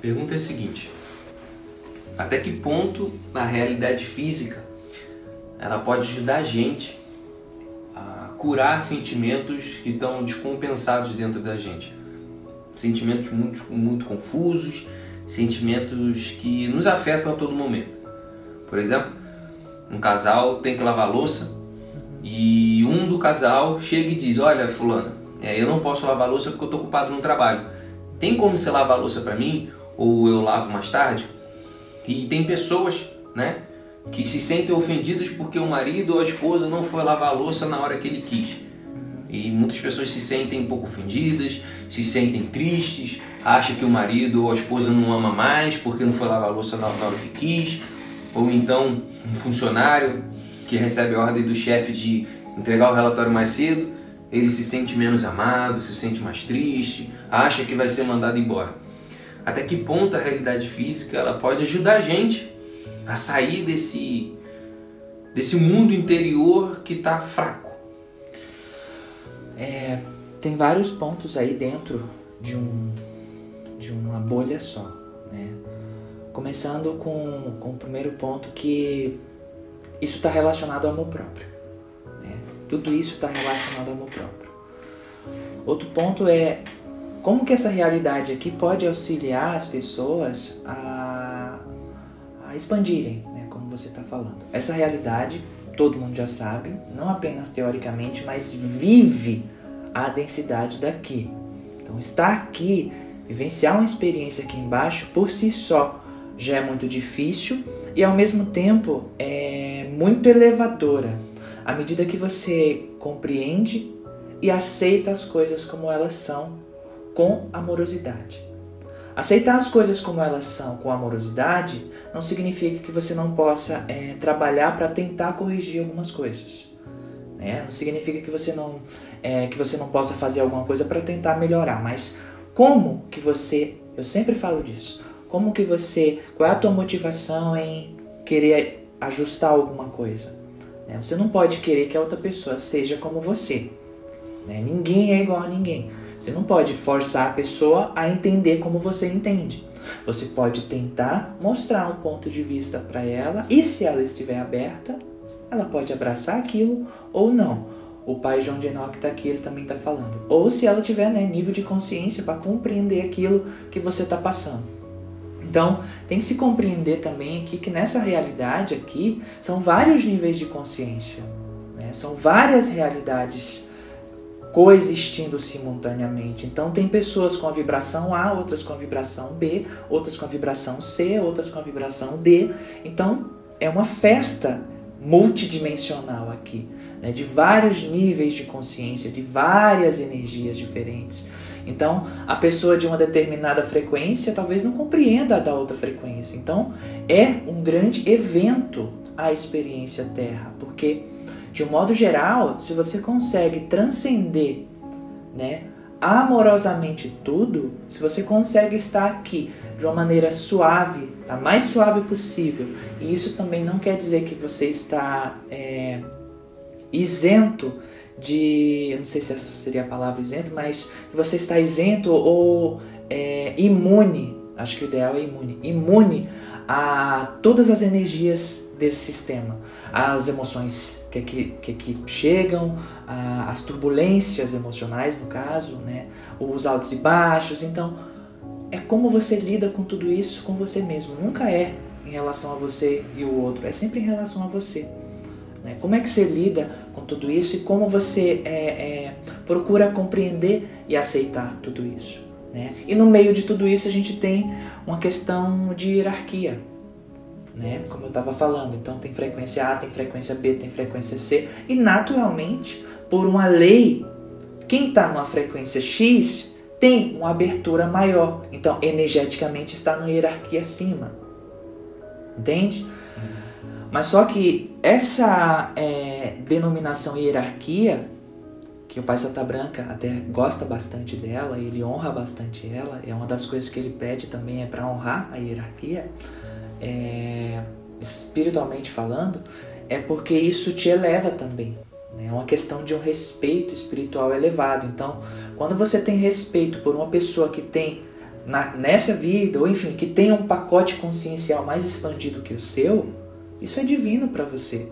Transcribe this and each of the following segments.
pergunta é a seguinte: até que ponto na realidade física ela pode ajudar a gente a curar sentimentos que estão descompensados dentro da gente? Sentimentos muito, muito confusos, sentimentos que nos afetam a todo momento. Por exemplo, um casal tem que lavar louça e um do casal chega e diz: Olha, Fulana, é, eu não posso lavar louça porque eu estou ocupado no trabalho. Tem como você lavar louça para mim? Ou eu lavo mais tarde? E tem pessoas, né, que se sentem ofendidas porque o marido ou a esposa não foi lavar a louça na hora que ele quis. E muitas pessoas se sentem um pouco ofendidas, se sentem tristes, acham que o marido ou a esposa não ama mais porque não foi lavar a louça na hora que quis. Ou então um funcionário que recebe a ordem do chefe de entregar o relatório mais cedo, ele se sente menos amado, se sente mais triste, acha que vai ser mandado embora. Até que ponto a realidade física ela pode ajudar a gente a sair desse desse mundo interior que está fraco? É, tem vários pontos aí dentro de um de uma bolha só, né? Começando com, com o primeiro ponto que isso está relacionado ao amor próprio. Né? Tudo isso está relacionado ao amor próprio. Outro ponto é como que essa realidade aqui pode auxiliar as pessoas a, a expandirem, né? como você está falando. Essa realidade, todo mundo já sabe, não apenas teoricamente, mas vive a densidade daqui. Então, estar aqui, vivenciar uma experiência aqui embaixo, por si só, já é muito difícil e ao mesmo tempo é muito elevadora à medida que você compreende e aceita as coisas como elas são com amorosidade. Aceitar as coisas como elas são com amorosidade não significa que você não possa é, trabalhar para tentar corrigir algumas coisas. Né? Não significa que você não é, que você não possa fazer alguma coisa para tentar melhorar, mas como que você, eu sempre falo disso, como que você, qual é a tua motivação em querer ajustar alguma coisa? Né? Você não pode querer que a outra pessoa seja como você. Né? Ninguém é igual a ninguém. Você não pode forçar a pessoa a entender como você entende. Você pode tentar mostrar um ponto de vista para ela e se ela estiver aberta, ela pode abraçar aquilo ou não. O pai João de Enoch está aqui, ele também está falando. Ou se ela tiver né, nível de consciência para compreender aquilo que você está passando. Então, tem que se compreender também aqui que nessa realidade aqui são vários níveis de consciência, né? são várias realidades coexistindo simultaneamente. Então, tem pessoas com a vibração A, outras com a vibração B, outras com a vibração C, outras com a vibração D. Então, é uma festa multidimensional aqui, né? de vários níveis de consciência, de várias energias diferentes. Então, a pessoa de uma determinada frequência talvez não compreenda a da outra frequência. Então, é um grande evento a experiência Terra, porque de um modo geral, se você consegue transcender, né, amorosamente tudo, se você consegue estar aqui de uma maneira suave, a mais suave possível, e isso também não quer dizer que você está é, isento de. Eu não sei se essa seria a palavra isento, mas você está isento ou é, imune. Acho que o ideal é imune. Imune a todas as energias desse sistema. As emoções que aqui, que aqui chegam, a, as turbulências emocionais, no caso, né? os altos e baixos. Então, é como você lida com tudo isso com você mesmo. Nunca é em relação a você e o outro, é sempre em relação a você. Né? Como é que você lida com tudo isso e como você é, é, procura compreender e aceitar tudo isso? Né? E no meio de tudo isso a gente tem uma questão de hierarquia, né? Como eu estava falando, então tem frequência A, tem frequência B, tem frequência C. E naturalmente, por uma lei, quem está numa frequência X tem uma abertura maior, então energeticamente está numa hierarquia acima, entende? Mas só que essa é, denominação hierarquia, que o Pai Santa Branca até gosta bastante dela, ele honra bastante ela, é uma das coisas que ele pede também é para honrar a hierarquia, é, espiritualmente falando, é porque isso te eleva também. Né? É uma questão de um respeito espiritual elevado. Então, quando você tem respeito por uma pessoa que tem na, nessa vida, ou enfim, que tenha um pacote consciencial mais expandido que o seu, isso é divino para você.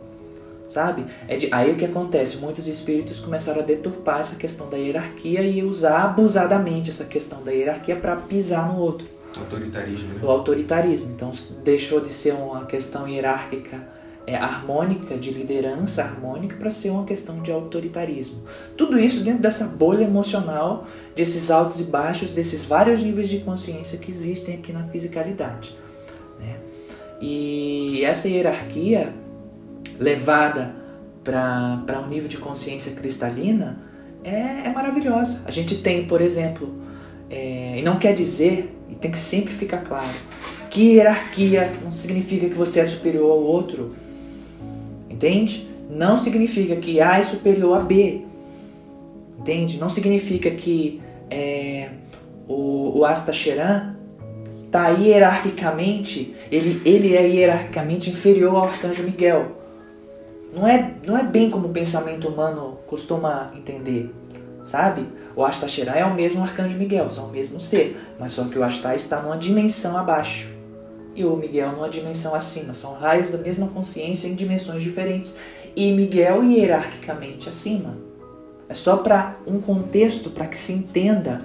Sabe? É de, aí o que acontece? Muitos espíritos começaram a deturpar essa questão da hierarquia e usar abusadamente essa questão da hierarquia para pisar no outro. Autoritarismo. Né? O autoritarismo. Então deixou de ser uma questão hierárquica é, harmônica, de liderança harmônica, para ser uma questão de autoritarismo. Tudo isso dentro dessa bolha emocional, desses altos e baixos, desses vários níveis de consciência que existem aqui na fisicalidade. Né? E essa hierarquia levada para um nível de consciência cristalina é, é maravilhosa. A gente tem, por exemplo, é, e não quer dizer, tem que sempre ficar claro, que hierarquia não significa que você é superior ao outro Entende? Não significa que A é superior a B. Entende? Não significa que é, o, o Astacheran está hierarquicamente, ele, ele é hierarquicamente inferior ao Arcanjo Miguel. Não é, não é bem como o pensamento humano costuma entender, sabe? O Astacheran é o mesmo Arcanjo Miguel, são o mesmo ser, mas só que o Asta está numa dimensão abaixo e o Miguel numa dimensão acima. São raios da mesma consciência em dimensões diferentes. E Miguel hierarquicamente acima. É só para um contexto, para que se entenda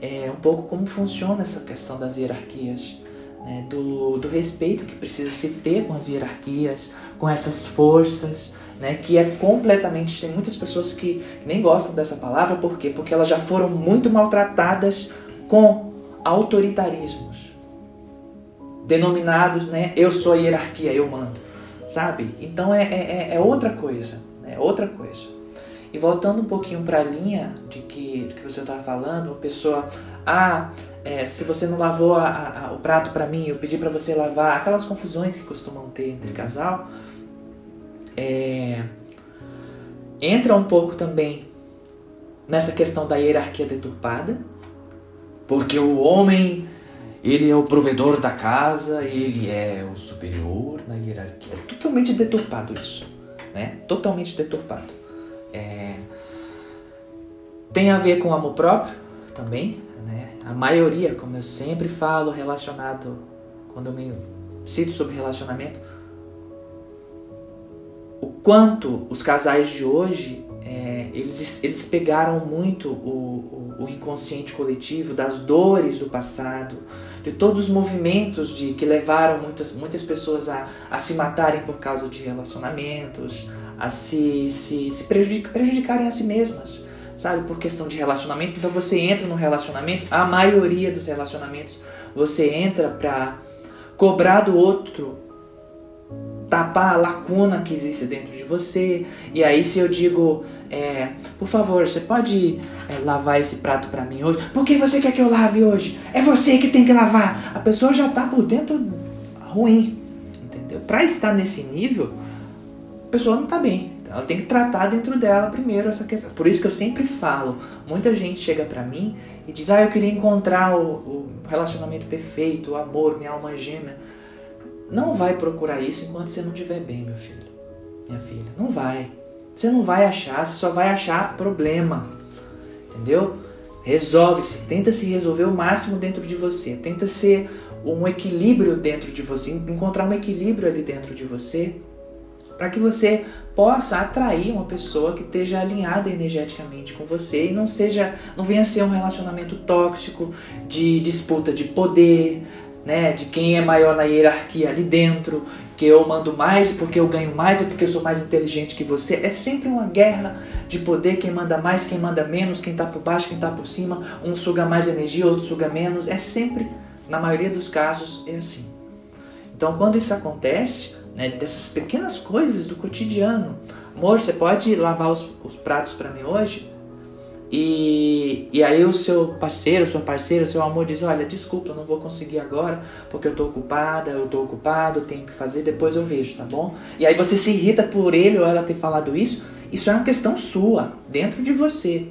é, um pouco como funciona essa questão das hierarquias. Né? Do, do respeito que precisa se ter com as hierarquias, com essas forças. Né, que é completamente. Tem muitas pessoas que nem gostam dessa palavra, por quê? Porque elas já foram muito maltratadas com autoritarismos denominados, né? Eu sou a hierarquia, eu mando, sabe? Então é, é, é outra coisa, é outra coisa. E voltando um pouquinho para a linha de que, de que você estava falando, uma pessoa, ah, é, se você não lavou a, a, o prato para mim, eu pedi para você lavar, aquelas confusões que costumam ter entre casal, é, entra um pouco também nessa questão da hierarquia deturpada, porque o homem ele é o provedor da casa, ele é o superior na hierarquia. É totalmente deturpado isso, né? Totalmente deturpado. É... Tem a ver com amor próprio também, né? A maioria, como eu sempre falo, relacionado quando eu me cito sobre relacionamento, o quanto os casais de hoje é, eles, eles pegaram muito o, o, o inconsciente coletivo das dores do passado, de todos os movimentos de que levaram muitas, muitas pessoas a, a se matarem por causa de relacionamentos, a se, se, se prejudic, prejudicarem a si mesmas, sabe? Por questão de relacionamento. Então você entra no relacionamento, a maioria dos relacionamentos você entra para cobrar do outro tapar a lacuna que existe dentro de você. E aí, se eu digo, é, por favor, você pode é, lavar esse prato para mim hoje? Por que você quer que eu lave hoje? É você que tem que lavar. A pessoa já tá por dentro ruim, entendeu? Para estar nesse nível, a pessoa não tá bem. Então, ela tem que tratar dentro dela primeiro essa questão. Por isso que eu sempre falo, muita gente chega para mim e diz: "Ah, eu queria encontrar o, o relacionamento perfeito, o amor, minha alma gêmea". Não vai procurar isso enquanto você não estiver bem, meu filho, minha filha. Não vai. Você não vai achar, você só vai achar problema. Entendeu? Resolve-se, tenta se resolver o máximo dentro de você, tenta ser um equilíbrio dentro de você, encontrar um equilíbrio ali dentro de você, para que você possa atrair uma pessoa que esteja alinhada energeticamente com você e não seja, não venha ser um relacionamento tóxico de disputa de poder, né, de quem é maior na hierarquia ali dentro, que eu mando mais porque eu ganho mais, ou porque eu sou mais inteligente que você. É sempre uma guerra de poder, quem manda mais, quem manda menos, quem está por baixo, quem está por cima, um suga mais energia, outro suga menos. É sempre, na maioria dos casos, é assim. Então, quando isso acontece, né, dessas pequenas coisas do cotidiano, amor, você pode lavar os, os pratos para mim hoje? E, e aí o seu parceiro, sua parceira, seu amor diz, olha, desculpa, eu não vou conseguir agora, porque eu tô ocupada, eu tô ocupado, tenho que fazer, depois eu vejo, tá bom? E aí você se irrita por ele ou ela ter falado isso, isso é uma questão sua, dentro de você.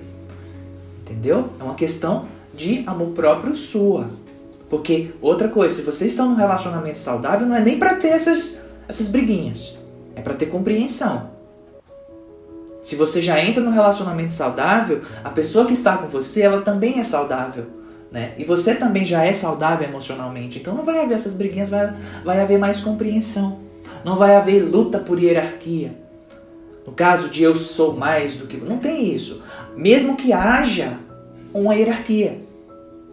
Entendeu? É uma questão de amor próprio sua. Porque outra coisa, se vocês estão num relacionamento saudável, não é nem para ter essas, essas briguinhas. É para ter compreensão. Se você já entra no relacionamento saudável, a pessoa que está com você, ela também é saudável. né? E você também já é saudável emocionalmente, então não vai haver essas briguinhas, vai, vai haver mais compreensão. Não vai haver luta por hierarquia. No caso de eu sou mais do que. Não tem isso. Mesmo que haja uma hierarquia.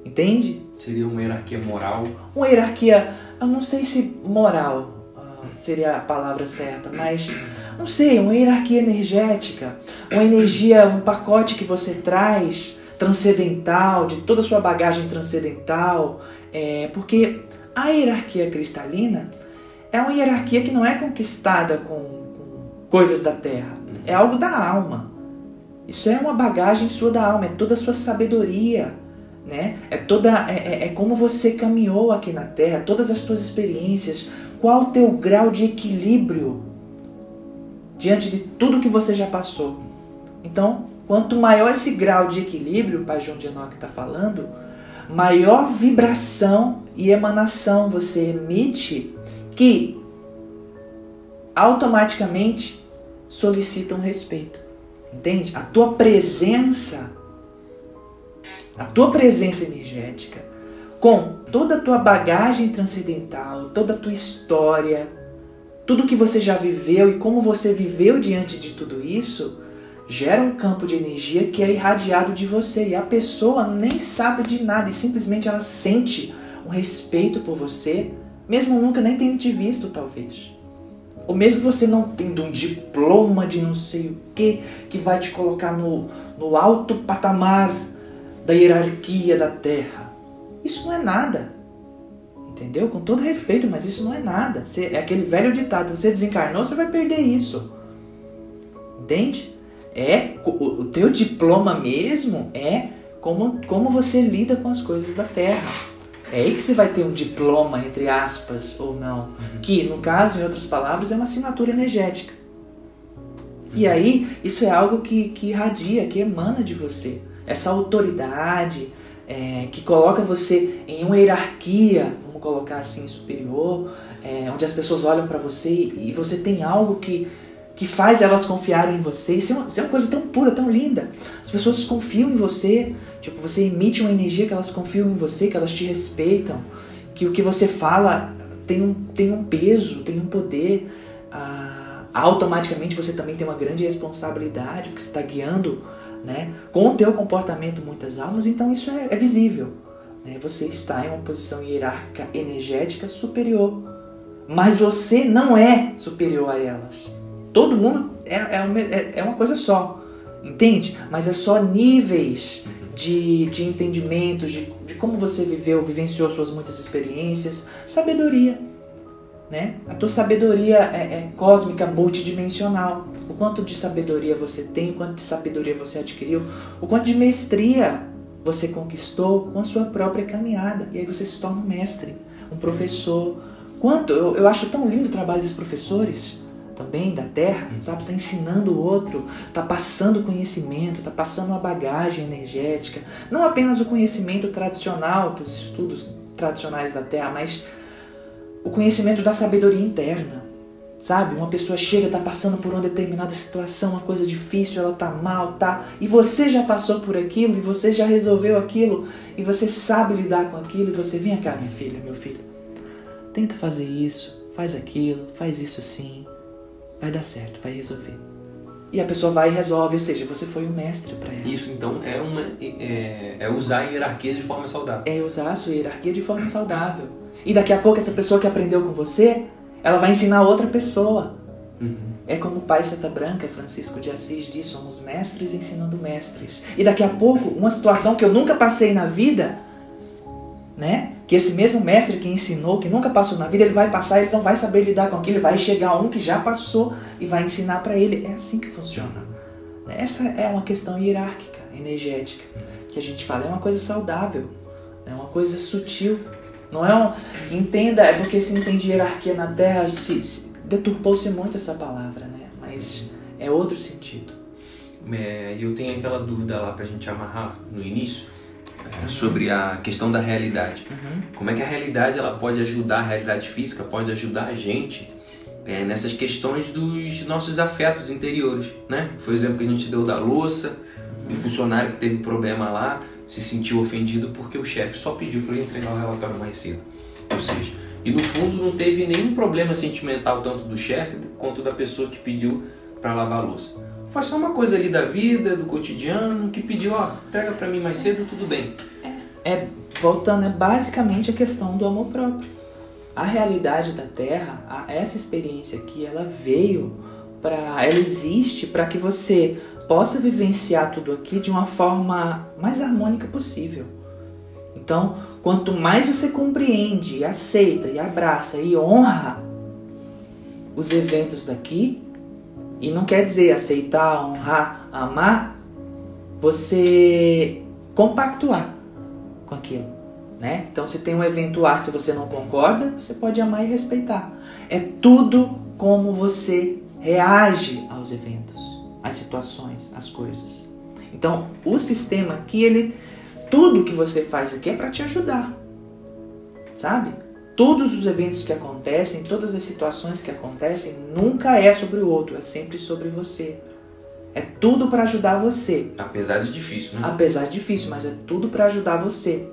Entende? Seria uma hierarquia moral? Uma hierarquia, eu não sei se moral uh, seria a palavra certa, mas não sei, uma hierarquia energética, uma energia, um pacote que você traz transcendental, de toda a sua bagagem transcendental, é, porque a hierarquia cristalina é uma hierarquia que não é conquistada com, com coisas da terra, é algo da alma. Isso é uma bagagem sua da alma, é toda a sua sabedoria, né? É toda é, é, é como você caminhou aqui na Terra, todas as suas experiências, qual o teu grau de equilíbrio diante de tudo que você já passou. Então, quanto maior esse grau de equilíbrio, o Pai João de Enoch está falando, maior vibração e emanação você emite que automaticamente solicitam respeito. Entende? A tua presença, a tua presença energética, com toda a tua bagagem transcendental, toda a tua história, tudo que você já viveu e como você viveu diante de tudo isso, gera um campo de energia que é irradiado de você e a pessoa nem sabe de nada e simplesmente ela sente um respeito por você mesmo nunca nem tendo te visto, talvez. Ou mesmo você não tendo um diploma de não sei o que, que vai te colocar no, no alto patamar da hierarquia da Terra. Isso não é nada. Entendeu? Com todo respeito, mas isso não é nada. Você, é aquele velho ditado: você desencarnou, você vai perder isso. Entende? É o, o teu diploma mesmo é como, como você lida com as coisas da Terra. É aí que você vai ter um diploma, entre aspas, ou não. Uhum. Que, no caso, em outras palavras, é uma assinatura energética. E aí, isso é algo que, que irradia, que emana de você. Essa autoridade é, que coloca você em uma hierarquia, colocar assim, superior, é, onde as pessoas olham para você e você tem algo que, que faz elas confiarem em você. Isso é, uma, isso é uma coisa tão pura, tão linda. As pessoas confiam em você, tipo, você emite uma energia que elas confiam em você, que elas te respeitam, que o que você fala tem um, tem um peso, tem um poder. Ah, automaticamente você também tem uma grande responsabilidade, porque você está guiando né, com o teu comportamento muitas almas, então isso é, é visível. Né? Você está em uma posição hierárquica energética superior. Mas você não é superior a elas. Todo mundo é, é, uma, é, é uma coisa só, entende? Mas é só níveis de, de entendimentos, de, de como você viveu, vivenciou suas muitas experiências, sabedoria. Né? A tua sabedoria é, é, cósmica, multidimensional. O quanto de sabedoria você tem, o quanto de sabedoria você adquiriu, o quanto de mestria você conquistou com a sua própria caminhada. E aí você se torna um mestre, um professor. Quanto eu, eu acho tão lindo o trabalho dos professores também da terra, sabe? Está ensinando o outro, está passando conhecimento, está passando uma bagagem energética. Não apenas o conhecimento tradicional dos estudos tradicionais da terra, mas o conhecimento da sabedoria interna. Sabe? Uma pessoa chega, está passando por uma determinada situação, uma coisa difícil, ela está mal, tá? E você já passou por aquilo, e você já resolveu aquilo, e você sabe lidar com aquilo, e você vem cá, minha filha, meu filho. Tenta fazer isso, faz aquilo, faz isso sim vai dar certo, vai resolver. E a pessoa vai e resolve, ou seja, você foi o mestre para ela. Isso, então, é, uma, é, é usar a hierarquia de forma saudável. É usar a sua hierarquia de forma saudável. E daqui a pouco, essa pessoa que aprendeu com você, ela vai ensinar outra pessoa. Uhum. É como o pai Santa Branca, Francisco de Assis, diz: somos mestres ensinando mestres. E daqui a pouco, uma situação que eu nunca passei na vida, né? que esse mesmo mestre que ensinou, que nunca passou na vida, ele vai passar, ele não vai saber lidar com aquilo, vai chegar um que já passou e vai ensinar para ele. É assim que funciona. Essa é uma questão hierárquica, energética, que a gente fala, é uma coisa saudável, é uma coisa sutil. Não é um. Entenda, é porque se entende hierarquia na Terra, se, se deturpou-se muito essa palavra, né? Mas é outro sentido. É, eu tenho aquela dúvida lá pra gente amarrar no início sobre a questão da realidade. Uhum. Como é que a realidade ela pode ajudar, a realidade física pode ajudar a gente é, nessas questões dos nossos afetos interiores, né? Foi o exemplo que a gente deu da louça, do funcionário que teve problema lá. Se sentiu ofendido porque o chefe só pediu para ele entregar o relatório mais cedo. Ou seja, e no fundo não teve nenhum problema sentimental tanto do chefe quanto da pessoa que pediu para lavar a louça. Foi só uma coisa ali da vida, do cotidiano, que pediu, ó, entrega para mim mais cedo, tudo bem. É, é voltando, é basicamente a questão do amor próprio. A realidade da Terra, a, essa experiência aqui, ela veio para, ela existe para que você possa vivenciar tudo aqui de uma forma mais harmônica possível. Então, quanto mais você compreende, aceita e abraça e honra os eventos daqui, e não quer dizer aceitar, honrar, amar, você compactuar com aquilo. Né? Então, se tem um evento ar, se você não concorda, você pode amar e respeitar. É tudo como você reage aos eventos, às situações, às coisas. Então, o sistema aqui, ele tudo que você faz aqui é para te ajudar. Sabe? Todos os eventos que acontecem, todas as situações que acontecem, nunca é sobre o outro, é sempre sobre você. É tudo para ajudar você. Apesar de difícil, né? Apesar de difícil, mas é tudo para ajudar você.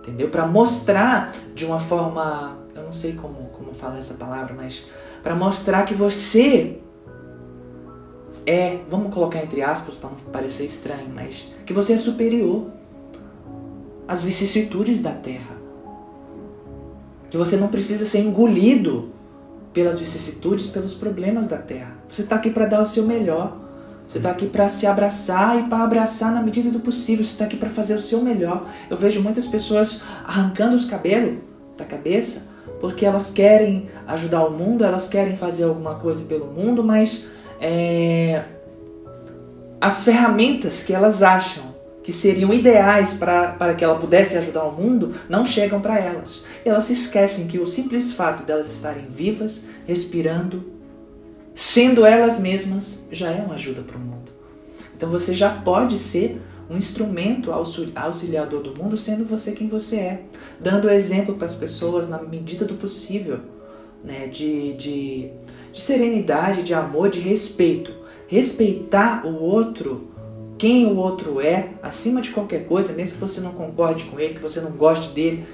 Entendeu? Para mostrar de uma forma, eu não sei como como falar essa palavra, mas para mostrar que você é, vamos colocar entre aspas para não parecer estranho, mas que você é superior as vicissitudes da terra. Que você não precisa ser engolido pelas vicissitudes, pelos problemas da terra. Você está aqui para dar o seu melhor. Você está aqui para se abraçar e para abraçar na medida do possível. Você está aqui para fazer o seu melhor. Eu vejo muitas pessoas arrancando os cabelos da cabeça porque elas querem ajudar o mundo, elas querem fazer alguma coisa pelo mundo, mas é, as ferramentas que elas acham que seriam ideais para, que ela pudesse ajudar o mundo não chegam para elas. Elas se esquecem que o simples fato delas estarem vivas, respirando, sendo elas mesmas, já é uma ajuda para o mundo. Então você já pode ser um instrumento auxiliador do mundo, sendo você quem você é, dando exemplo para as pessoas na medida do possível, né? de, de, de serenidade, de amor, de respeito. Respeitar o outro quem o outro é, acima de qualquer coisa, mesmo que você não concorde com ele, que você não goste dele,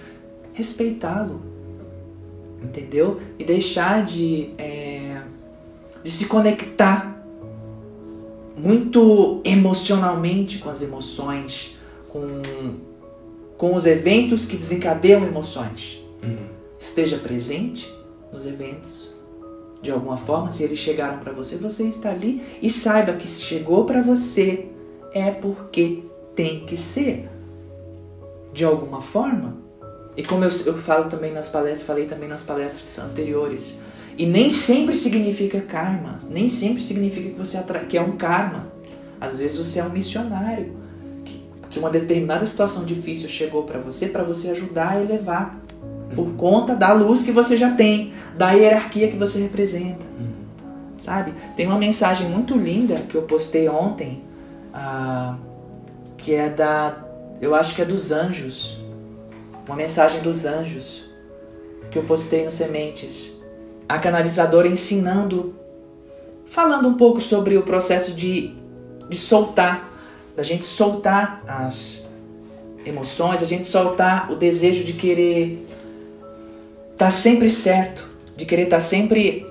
respeitá-lo. Entendeu? E deixar de, é, de se conectar muito emocionalmente com as emoções, com, com os eventos que desencadeiam emoções. Uhum. Esteja presente nos eventos. De alguma forma, se eles chegaram para você, você está ali e saiba que se chegou para você, é porque tem que ser. De alguma forma. E como eu, eu falo também nas palestras, falei também nas palestras anteriores. E nem sempre significa karma. Nem sempre significa que você que é um karma. Às vezes você é um missionário. Que, que uma determinada situação difícil chegou para você para você ajudar a elevar. Por conta da luz que você já tem, da hierarquia que você representa. Uhum. Sabe? Tem uma mensagem muito linda que eu postei ontem ah, que é da. Eu acho que é dos anjos. Uma mensagem dos anjos que eu postei no Sementes. A canalizadora ensinando, falando um pouco sobre o processo de, de soltar, da gente soltar as emoções, a gente soltar o desejo de querer estar tá sempre certo, de querer estar tá sempre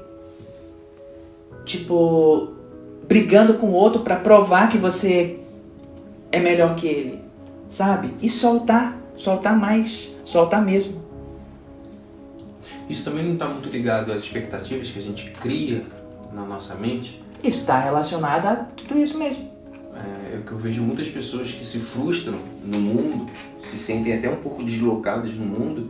tipo brigando com o outro para provar que você é melhor que ele, sabe? E soltar, soltar mais, soltar mesmo. Isso também não está muito ligado às expectativas que a gente cria na nossa mente? Está relacionado a tudo isso mesmo. É, é que eu vejo muitas pessoas que se frustram no mundo, se sentem até um pouco deslocadas no mundo,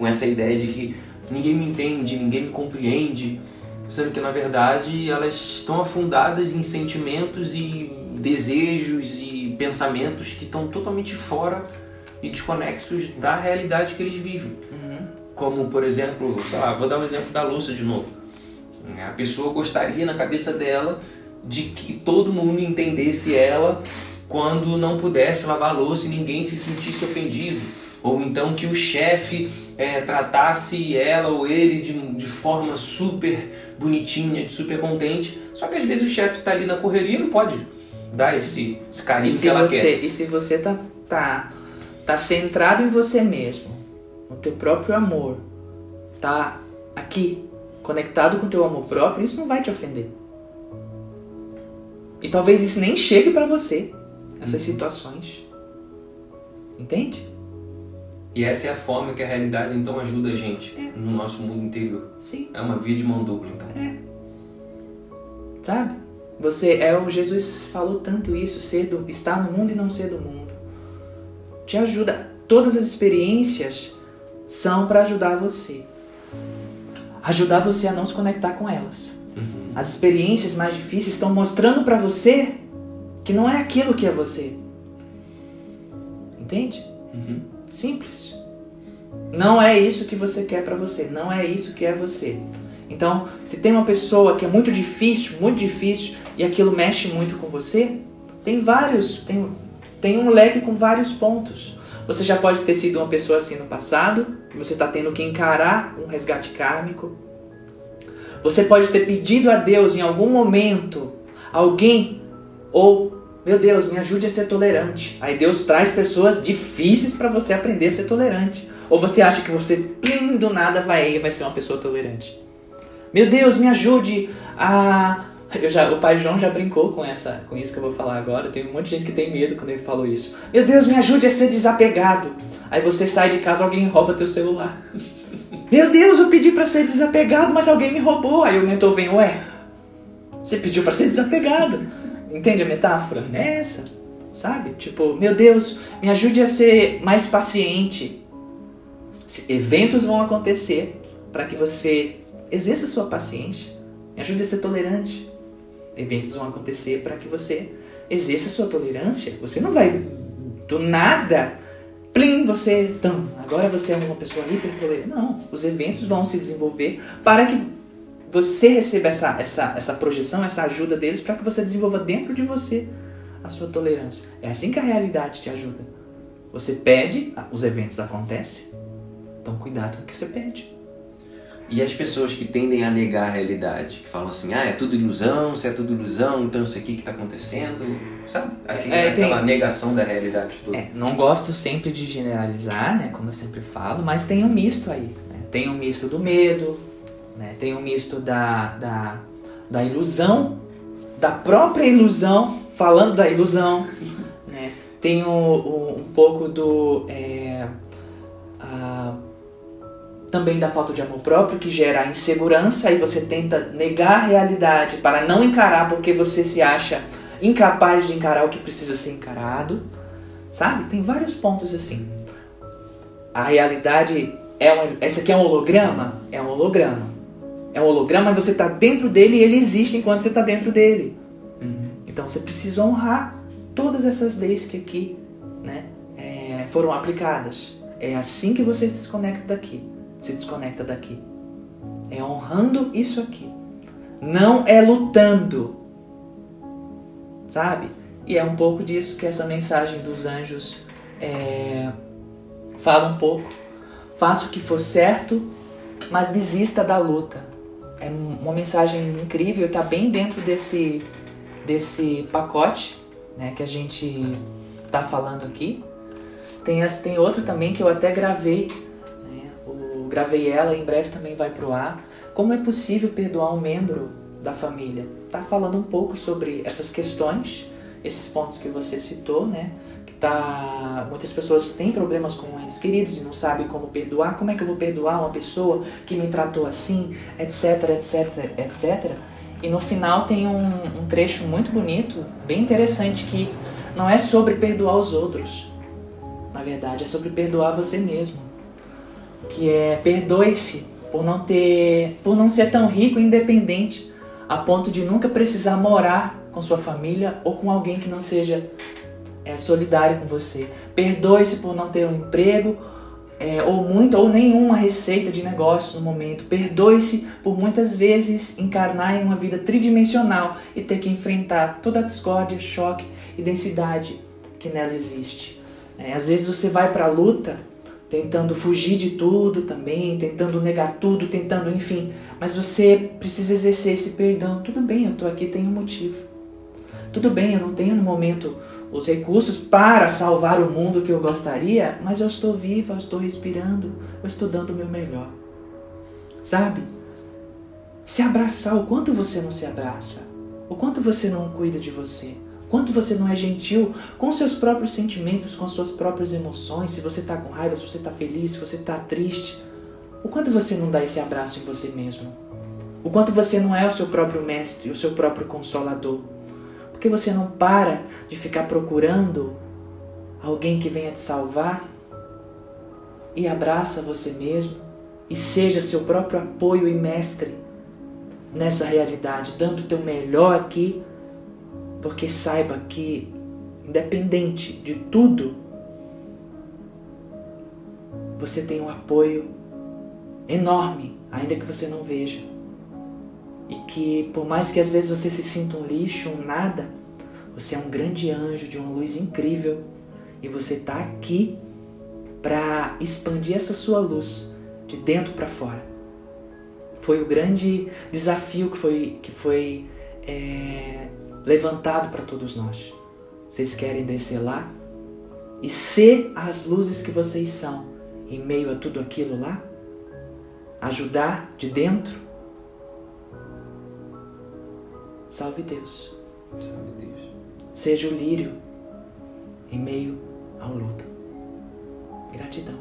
com essa ideia de que ninguém me entende, ninguém me compreende, sendo que na verdade elas estão afundadas em sentimentos e desejos e pensamentos que estão totalmente fora e desconexos da realidade que eles vivem. Uhum. Como, por exemplo, lá, vou dar um exemplo da louça de novo. A pessoa gostaria na cabeça dela de que todo mundo entendesse ela quando não pudesse lavar a louça e ninguém se sentisse ofendido ou então que o chefe é, tratasse ela ou ele de, de forma super bonitinha, de super contente. Só que às vezes o chefe está ali na correria e não pode dar esse, esse carinho que ela você, quer. E se você tá tá tá centrado em você mesmo, no teu próprio amor, tá aqui conectado com o teu amor próprio, isso não vai te ofender. E talvez isso nem chegue para você, essas uhum. situações. Entende? E essa é a forma que a realidade então ajuda a gente é. no nosso mundo interior. Sim. É uma via de mão dupla, então. É. Sabe? Você é o Jesus falou tanto isso, ser do, estar no mundo e não ser do mundo. Te ajuda. Todas as experiências são para ajudar você. Ajudar você a não se conectar com elas. Uhum. As experiências mais difíceis estão mostrando para você que não é aquilo que é você. Entende? Uhum. Simples. Não é isso que você quer para você. Não é isso que é você. Então, se tem uma pessoa que é muito difícil, muito difícil, e aquilo mexe muito com você, tem vários, tem, tem um leque com vários pontos. Você já pode ter sido uma pessoa assim no passado, e você está tendo que encarar um resgate kármico. Você pode ter pedido a Deus em algum momento, alguém, ou meu Deus, me ajude a ser tolerante. Aí Deus traz pessoas difíceis para você aprender a ser tolerante. Ou você acha que você, plim, do nada, vai, vai ser uma pessoa tolerante. Meu Deus, me ajude a. Eu já, o pai João já brincou com, essa, com isso que eu vou falar agora. Tem um monte de gente que tem medo quando ele falou isso. Meu Deus, me ajude a ser desapegado. Aí você sai de casa, alguém rouba teu celular. Meu Deus, eu pedi para ser desapegado, mas alguém me roubou. Aí o mentor vem, ué, você pediu para ser desapegado. Entende a metáfora? É essa, sabe? Tipo, meu Deus, me ajude a ser mais paciente. Eventos vão acontecer para que você exerça sua paciência. Me ajude a ser tolerante. Eventos vão acontecer para que você exerça sua tolerância. Você não vai do nada, plim, você, então, agora você é uma pessoa hiper tolerante. Não, os eventos vão se desenvolver para que você receba essa, essa, essa projeção, essa ajuda deles para que você desenvolva dentro de você a sua tolerância. É assim que a realidade te ajuda. Você pede, os eventos acontecem. Então cuidado com o que você pede. E as pessoas que tendem a negar a realidade, que falam assim, ah, é tudo ilusão, se é tudo ilusão, então isso aqui que está acontecendo, sabe? Aqui, é, aquela tem... negação da realidade toda. É, não gosto sempre de generalizar, né, como eu sempre falo, mas tem um misto aí. Né? Tem um misto do medo, né? Tem um misto da, da, da ilusão, da própria ilusão, falando da ilusão. Né? Tem o, o, um pouco do. É, a, também da falta de amor próprio, que gera insegurança, e você tenta negar a realidade para não encarar porque você se acha incapaz de encarar o que precisa ser encarado. Sabe? Tem vários pontos assim. A realidade é um, essa aqui é um holograma? É um holograma é um holograma, mas você está dentro dele e ele existe enquanto você está dentro dele. Uhum. Então você precisa honrar todas essas leis que aqui né, é, foram aplicadas. É assim que você se desconecta daqui. Se desconecta daqui. É honrando isso aqui. Não é lutando. Sabe? E é um pouco disso que essa mensagem dos anjos é, fala um pouco. Faça o que for certo, mas desista da luta é uma mensagem incrível, está bem dentro desse, desse pacote né, que a gente está falando aqui. Tem, tem outra também que eu até gravei, né, o, gravei ela, em breve também vai pro ar. Como é possível perdoar um membro da família? Tá falando um pouco sobre essas questões, esses pontos que você citou, né? Tá muitas pessoas têm problemas com entes queridos e não sabem como perdoar. Como é que eu vou perdoar uma pessoa que me tratou assim, etc, etc, etc. E no final tem um, um trecho muito bonito, bem interessante que não é sobre perdoar os outros. Na verdade, é sobre perdoar você mesmo. Que é perdoe-se por não ter, por não ser tão rico e independente a ponto de nunca precisar morar com sua família ou com alguém que não seja é, solidário com você. Perdoe-se por não ter um emprego é, ou muita ou nenhuma receita de negócios no momento. Perdoe-se por muitas vezes encarnar em uma vida tridimensional e ter que enfrentar toda a discórdia, choque e densidade que nela existe. É, às vezes você vai para a luta tentando fugir de tudo também, tentando negar tudo, tentando, enfim, mas você precisa exercer esse perdão. Tudo bem, eu estou aqui, tem um motivo. Tudo bem, eu não tenho no momento os recursos para salvar o mundo que eu gostaria, mas eu estou viva, eu estou respirando, eu estou dando o meu melhor. Sabe? Se abraçar, o quanto você não se abraça? O quanto você não cuida de você? O quanto você não é gentil com seus próprios sentimentos, com as suas próprias emoções? Se você está com raiva, se você está feliz, se você está triste. O quanto você não dá esse abraço em você mesmo? O quanto você não é o seu próprio mestre, o seu próprio consolador? Porque você não para de ficar procurando alguém que venha te salvar? E abraça você mesmo e seja seu próprio apoio e mestre nessa realidade, dando o teu melhor aqui, porque saiba que independente de tudo, você tem um apoio enorme, ainda que você não veja e que por mais que às vezes você se sinta um lixo, um nada, você é um grande anjo de uma luz incrível e você está aqui para expandir essa sua luz de dentro para fora. Foi o grande desafio que foi, que foi é, levantado para todos nós. Vocês querem descer lá e ser as luzes que vocês são em meio a tudo aquilo lá? Ajudar de dentro Salve Deus. Salve Deus. Seja o lírio em meio ao luto. Gratidão.